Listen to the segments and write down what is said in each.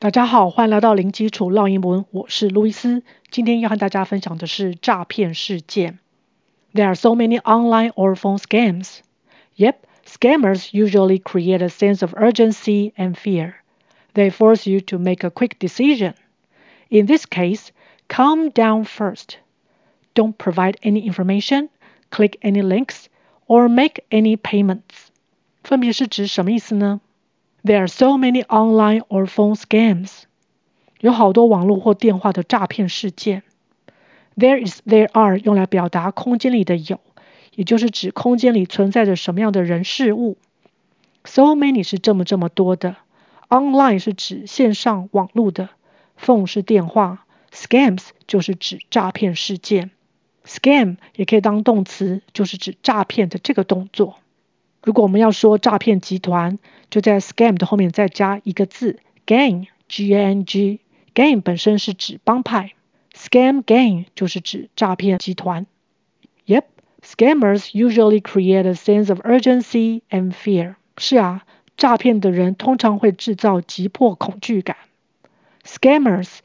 大家好，欢迎来到零基础绕英文，我是路易斯。今天要和大家分享的是诈骗事件。There are so many online or phone scams. Yep, scammers usually create a sense of urgency and fear. They force you to make a quick decision. In this case, calm down first. Don't provide any information, click any links, or make any payments. 分别是指什么意思呢 ？There are so many online or phone scams. 有好多网络或电话的诈骗事件。There is, there are 用来表达空间里的有，也就是指空间里存在着什么样的人事物。So many 是这么这么多的。Online 是指线上网络的。Phone 是电话。Scams 就是指诈骗事件。Scam 也可以当动词，就是指诈骗的这个动作。如果我们要说诈骗集团，就在 scam 的后面再加一个字 gang，G-A-N-G。gang 本身是指帮派，scam gang 就是指诈骗集团。Yep, scammers usually create a sense of urgency and fear。是啊，诈骗的人通常会制造急迫恐惧感。Scammers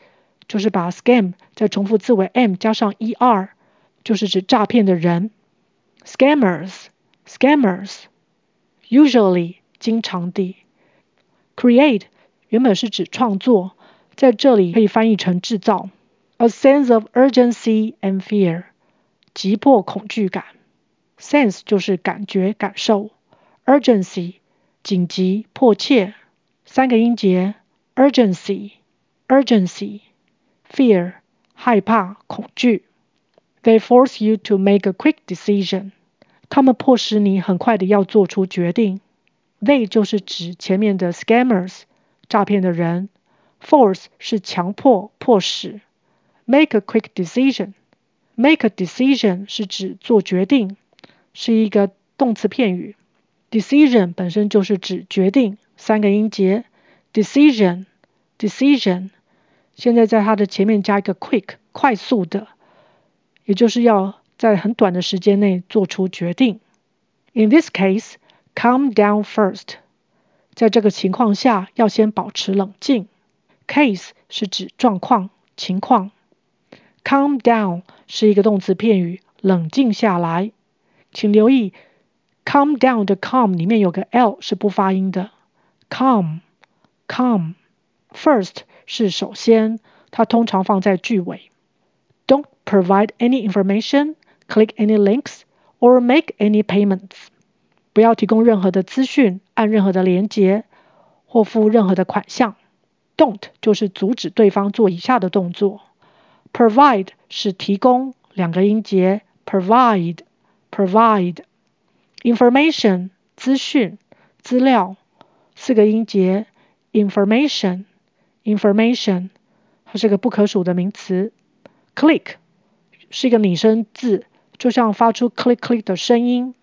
就是把 scam 再重复字尾 m 加上 er，就是指诈骗的人。Scammers, scammers。Usually 经常地，create 原本是指创作，在这里可以翻译成制造。A sense of urgency and fear，急迫恐惧感。Sense 就是感觉感受，urgency 紧急迫切。三个音节，urgency urgency fear 害怕恐惧。They force you to make a quick decision。 他们迫使你很快的要做出决定。They 就是指前面的 scammers，诈骗的人。Force 是强迫、迫使。Make a quick decision。Make a decision 是指做决定，是一个动词片语。Decision 本身就是指决定，三个音节。Decision decision 现在在它的前面加一个 quick，快速的，也就是要。在很短的时间内做出决定。In this case, calm down first。在这个情况下，要先保持冷静。Case 是指状况、情况。Calm down 是一个动词片语，冷静下来。请留意，calm down 的 calm 里面有个 l 是不发音的。Calm，calm。First 是首先，它通常放在句尾。Don't provide any information。 Click any links or make any payments。不要提供任何的资讯，按任何的连结或付任何的款项。Don't 就是阻止对方做以下的动作。Provide 是提供，两个音节，provide provide。Information 资讯、资料，四个音节，information information。它是个不可数的名词。Click 是一个拟声字。就像发出 click click 的声音，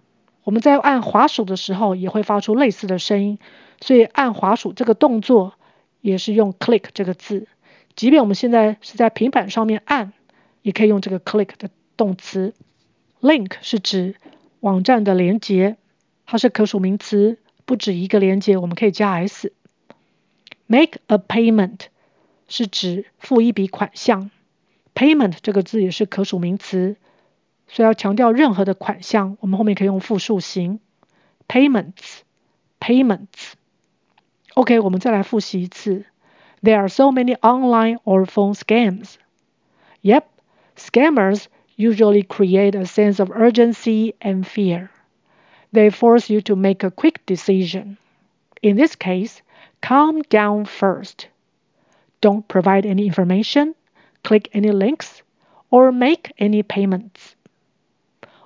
我们在按滑鼠的时候也会发出类似的声音，所以按滑鼠这个动作也是用 click 这个字。即便我们现在是在平板上面按，也可以用这个 click 的动词。Link 是指网站的连接，它是可数名词，不止一个连接，我们可以加 s。Make a payment 是指付一笔款项，payment 这个字也是可数名词。所以要强调任何的款项，我们后面可以用复数形，payments，payments。OK，我们再来复习一次。There are so many online or phone scams. Yep, scammers usually create a sense of urgency and fear. They force you to make a quick decision. In this case, calm down first. Don't provide any information, click any links, or make any payments.